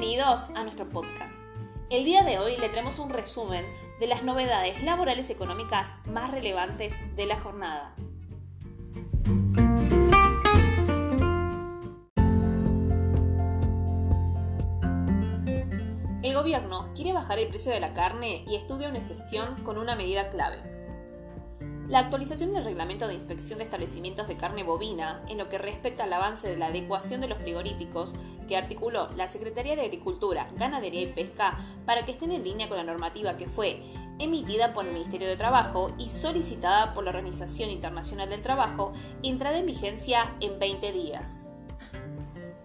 Bienvenidos a nuestro podcast. El día de hoy le traemos un resumen de las novedades laborales económicas más relevantes de la jornada. El gobierno quiere bajar el precio de la carne y estudia una excepción con una medida clave la actualización del reglamento de inspección de establecimientos de carne bovina en lo que respecta al avance de la adecuación de los frigoríficos que articuló la Secretaría de Agricultura, Ganadería y Pesca para que estén en línea con la normativa que fue emitida por el Ministerio de Trabajo y solicitada por la Organización Internacional del Trabajo, entrará en vigencia en 20 días.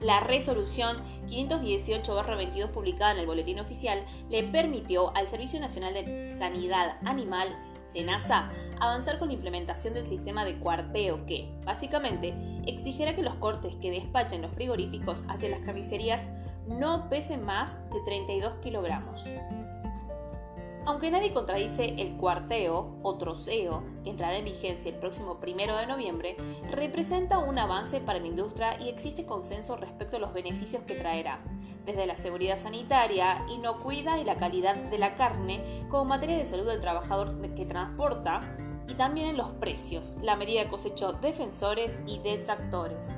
La resolución 518-22 publicada en el Boletín Oficial le permitió al Servicio Nacional de Sanidad Animal, SENASA, avanzar con la implementación del sistema de cuarteo que, básicamente, exigirá que los cortes que despachen los frigoríficos hacia las carnicerías no pesen más de 32 kilogramos. Aunque nadie contradice el cuarteo o troceo, que entrará en vigencia el próximo primero de noviembre, representa un avance para la industria y existe consenso respecto a los beneficios que traerá, desde la seguridad sanitaria, inocuidad y la calidad de la carne, como materia de salud del trabajador que transporta, y también en los precios. La medida cosechó defensores y detractores.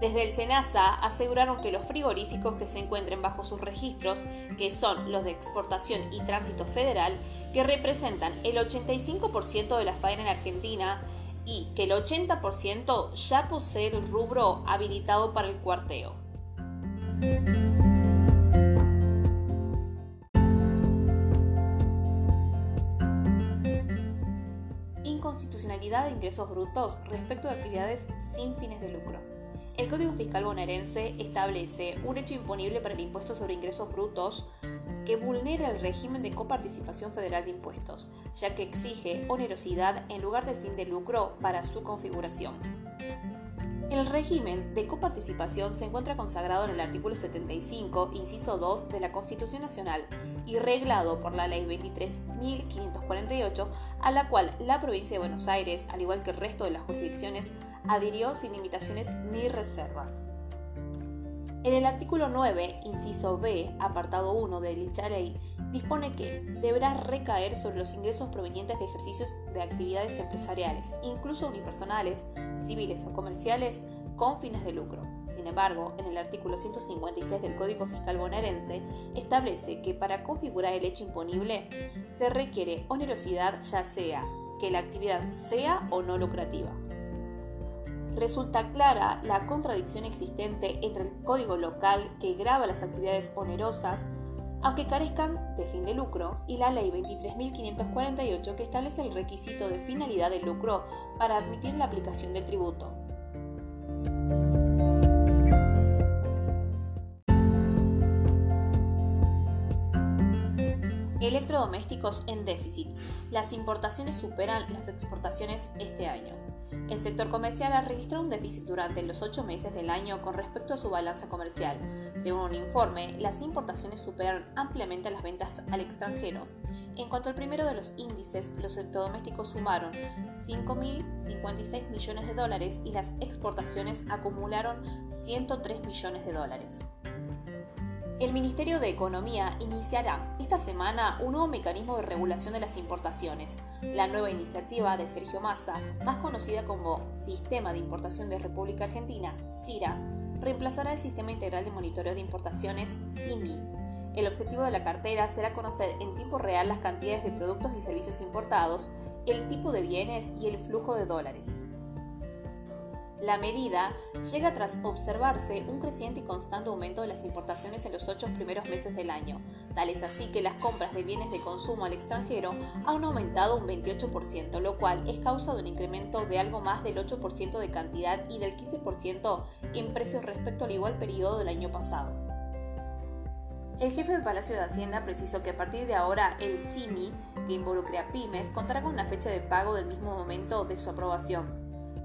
Desde el SENASA aseguraron que los frigoríficos que se encuentren bajo sus registros, que son los de exportación y tránsito federal, que representan el 85% de la faena en Argentina y que el 80% ya posee el rubro habilitado para el cuarteo. Inconstitucionalidad de ingresos brutos respecto de actividades sin fines de lucro. El Código Fiscal bonaerense establece un hecho imponible para el impuesto sobre ingresos brutos que vulnera el régimen de coparticipación federal de impuestos, ya que exige onerosidad en lugar del fin de lucro para su configuración. El régimen de coparticipación se encuentra consagrado en el artículo 75, inciso 2 de la Constitución Nacional y reglado por la Ley 23.548, a la cual la provincia de Buenos Aires, al igual que el resto de las jurisdicciones, adhirió sin limitaciones ni reservas. En el artículo 9, inciso B, apartado 1 de dicha ley, dispone que deberá recaer sobre los ingresos provenientes de ejercicios de actividades empresariales, incluso unipersonales, civiles o comerciales, con fines de lucro. Sin embargo, en el artículo 156 del Código Fiscal bonaerense establece que para configurar el hecho imponible se requiere onerosidad ya sea que la actividad sea o no lucrativa. Resulta clara la contradicción existente entre el código local que grava las actividades onerosas aunque carezcan de fin de lucro, y la Ley 23.548 que establece el requisito de finalidad de lucro para admitir la aplicación del tributo. Electrodomésticos en déficit. Las importaciones superan las exportaciones este año. El sector comercial ha registrado un déficit durante los ocho meses del año con respecto a su balanza comercial. Según un informe, las importaciones superaron ampliamente las ventas al extranjero. En cuanto al primero de los índices, los electrodomésticos sumaron 5.056 millones de dólares y las exportaciones acumularon 103 millones de dólares. El Ministerio de Economía iniciará esta semana un nuevo mecanismo de regulación de las importaciones. La nueva iniciativa de Sergio Massa, más conocida como Sistema de Importación de República Argentina, CIRA, reemplazará el Sistema Integral de Monitoreo de Importaciones, SIMI. El objetivo de la cartera será conocer en tiempo real las cantidades de productos y servicios importados, el tipo de bienes y el flujo de dólares. La medida llega tras observarse un creciente y constante aumento de las importaciones en los ocho primeros meses del año. Tal es así que las compras de bienes de consumo al extranjero han aumentado un 28%, lo cual es causa de un incremento de algo más del 8% de cantidad y del 15% en precios respecto al igual periodo del año pasado. El jefe del Palacio de Hacienda precisó que a partir de ahora el CIMI, que involucre a pymes, contará con una fecha de pago del mismo momento de su aprobación.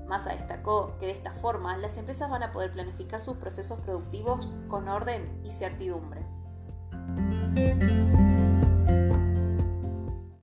Massa destacó que de esta forma las empresas van a poder planificar sus procesos productivos con orden y certidumbre.